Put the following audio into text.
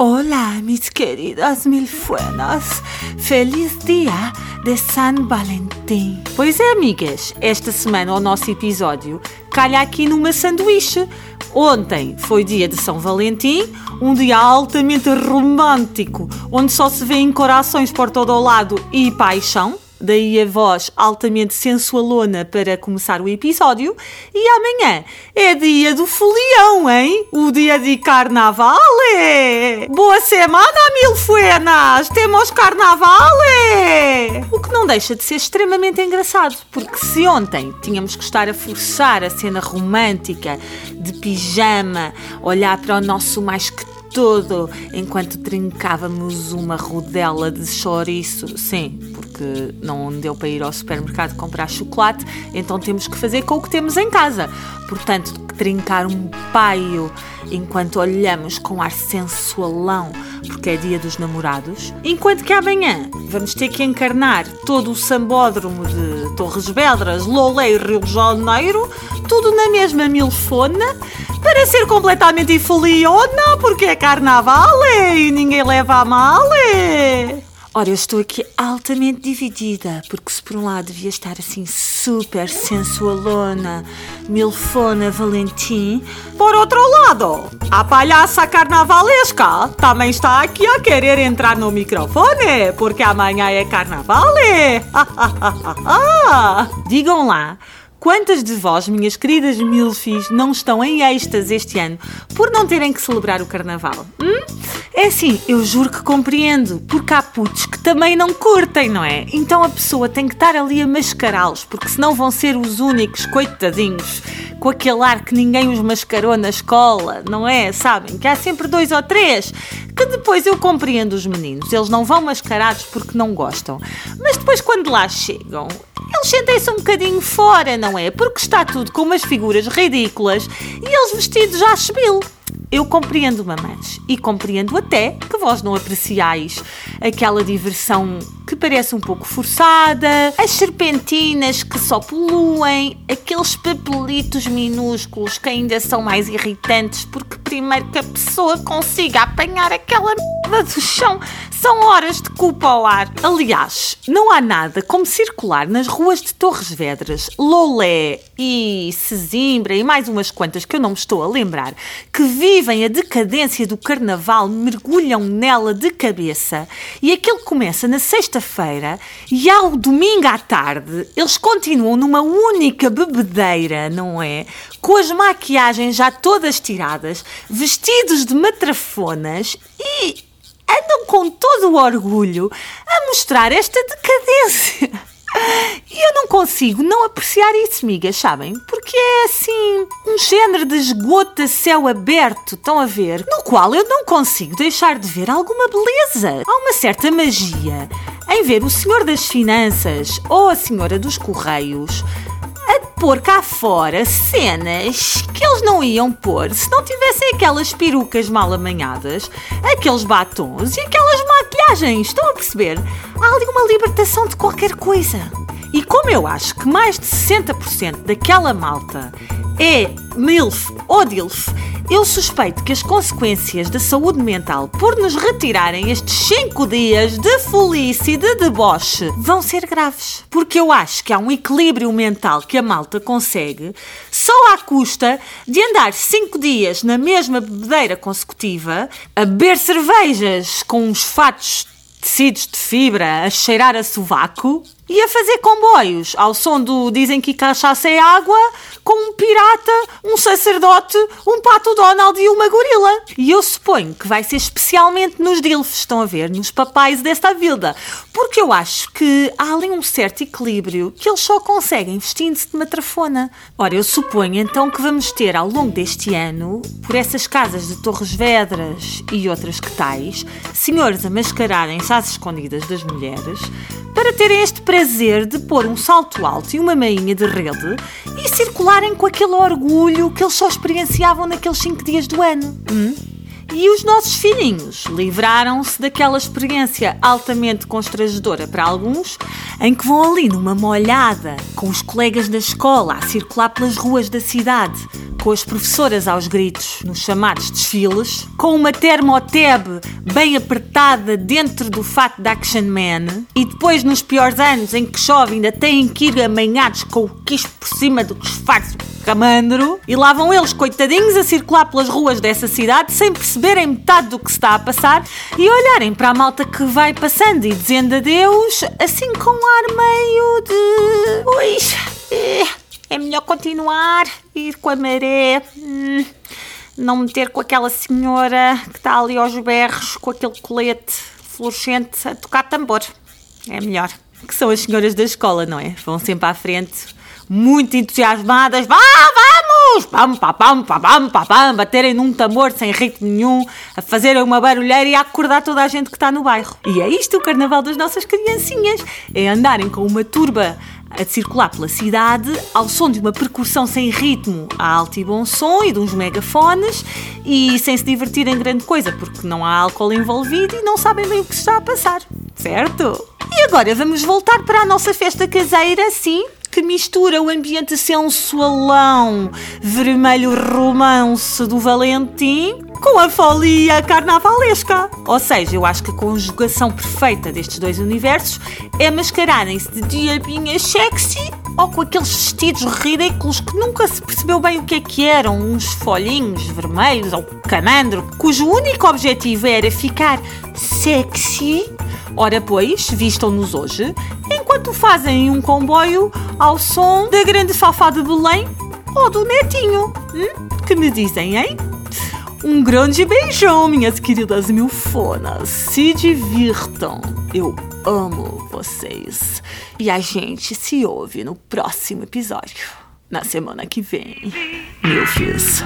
Hola, mis queridas milfuenas. Feliz dia de San Valentim. Pois é, amigas, esta semana o nosso episódio calha aqui numa sanduíche. Ontem foi dia de São Valentim, um dia altamente romântico, onde só se vêem corações por todo o lado e paixão daí a voz altamente sensualona para começar o episódio. E amanhã é dia do folião, hein? O dia de carnaval! É. Boa semana, mil fuenas! Temos carnaval! É. O que não deixa de ser extremamente engraçado, porque se ontem tínhamos que estar a forçar a cena romântica de pijama, olhar para o nosso mais que todo enquanto trincávamos uma rodela de chouriço. Sim, porque não deu para ir ao supermercado comprar chocolate, então temos que fazer com o que temos em casa. Portanto, trincar um paio enquanto olhamos com ar sensualão, porque é dia dos namorados. Enquanto que amanhã vamos ter que encarnar todo o sambódromo de Torres Vedras, Lolé e Rio de Janeiro, tudo na mesma milfona para ser completamente infoliona, porque é carnaval e ninguém leva a mal. Ora, eu estou aqui altamente dividida, porque se por um lado devia estar assim super sensualona, milfona Valentim, por outro lado, a palhaça carnavalesca também está aqui a querer entrar no microfone, porque amanhã é carnaval. Digam lá, Quantas de vós, minhas queridas milfis, não estão em êxtase este ano por não terem que celebrar o carnaval? Hum? É assim, eu juro que compreendo, porque há putos que também não curtem, não é? Então a pessoa tem que estar ali a mascará-los, porque senão vão ser os únicos, coitadinhos, com aquele ar que ninguém os mascarou na escola, não é? Sabem? Que há sempre dois ou três que depois eu compreendo os meninos, eles não vão mascarados porque não gostam, mas depois quando lá chegam, eles sentem-se um bocadinho fora, não é? Porque está tudo com umas figuras ridículas e eles vestidos já chebilo. Eu compreendo, mamães, e compreendo até que vós não apreciais aquela diversão que parece um pouco forçada, as serpentinas que só poluem, aqueles papelitos minúsculos que ainda são mais irritantes porque primeiro que a pessoa consiga apanhar aquela merda do chão são horas de culpa ao ar. Aliás, não há nada como circular nas ruas de Torres Vedras, Lolé e Sesimbra e mais umas quantas que eu não me estou a lembrar, que vivem a decadência do carnaval, mergulham nela de cabeça e aquilo começa na sexta-feira e ao domingo à tarde eles continuam numa única bebedeira, não é? Com as maquiagens já todas tiradas, vestidos de matrafonas e andam com todo o orgulho a mostrar esta decadência. E eu não consigo não apreciar isso, migas, sabem? Porque é assim, um género de esgoto a céu aberto, estão a ver? No qual eu não consigo deixar de ver alguma beleza. Há uma certa magia em ver o Senhor das Finanças ou a Senhora dos Correios pôr cá fora cenas que eles não iam pôr se não tivessem aquelas perucas mal amanhadas, aqueles batons e aquelas maquilhagens. Estão a perceber? Há ali uma libertação de qualquer coisa. E como eu acho que mais de 60% daquela malta é MILF ou DILF, eu suspeito que as consequências da saúde mental por nos retirarem estes 5 dias de folice e de deboche vão ser graves. Porque eu acho que há um equilíbrio mental que a malta consegue só à custa de andar 5 dias na mesma bebedeira consecutiva, a beber cervejas com uns fatos tecidos de fibra a cheirar a sovaco e a fazer comboios ao som do dizem que cachaça é água com um pirata, um sacerdote, um pato Donald e uma gorila. E eu suponho que vai ser especialmente nos DILFs, estão a ver, nos papais desta vida. Porque eu acho que há ali um certo equilíbrio que eles só conseguem vestindo-se de matrafona. Ora, eu suponho então que vamos ter ao longo deste ano, por essas casas de Torres Vedras e outras que tais, senhores a mascararem-se às escondidas das mulheres, para terem este prazer de pôr um salto alto e uma mainha de rede e circularem com aquele orgulho que eles só experienciavam naqueles 5 dias do ano. Hum? E os nossos filhinhos livraram-se daquela experiência altamente constrangedora para alguns, em que vão ali numa molhada com os colegas da escola a circular pelas ruas da cidade, com as professoras aos gritos nos chamados desfiles, com uma termoteb bem apertada dentro do fato de Action Man, e depois nos piores anos em que chove ainda têm que ir amanhados com o quispo por cima do disfarce camandro, e lá vão eles, coitadinhos, a circular pelas ruas dessa cidade sem perceberem metade do que se está a passar e olharem para a malta que vai passando e dizendo adeus, assim com um ar meio de. Eh, é melhor continuar, ir com a maré. Hum, não meter com aquela senhora que está ali aos berros com aquele colete fluorescente a tocar tambor. É melhor. Que são as senhoras da escola, não é? Vão sempre à frente, muito entusiasmadas. Vá, vamos! Pam, pam, pam, pam, pam, pam, baterem num tambor sem ritmo nenhum, a fazerem uma barulheira e a acordar toda a gente que está no bairro. E é isto o carnaval das nossas criancinhas. É andarem com uma turba a circular pela cidade ao som de uma percussão sem ritmo a alto e bom som e de uns megafones e sem se divertir em grande coisa porque não há álcool envolvido e não sabem bem o que está a passar, certo? E agora vamos voltar para a nossa festa caseira, sim? que mistura o ambiente sensualão, vermelho romance do Valentim com a folia carnavalesca. Ou seja, eu acho que a conjugação perfeita destes dois universos é mascararem-se de diabinhas sexy ou com aqueles vestidos ridículos que nunca se percebeu bem o que é que eram, uns folhinhos vermelhos ou camandro, cujo único objetivo era ficar sexy. Ora, pois, vistam-nos hoje, enquanto fazem um comboio ao som da grande Fafá de Belém ou do Netinho. Hum? Que me dizem, hein? Um grande beijão, minhas queridas milfonas. Se divirtam. Eu amo vocês. E a gente se ouve no próximo episódio. Na semana que vem. Filhos.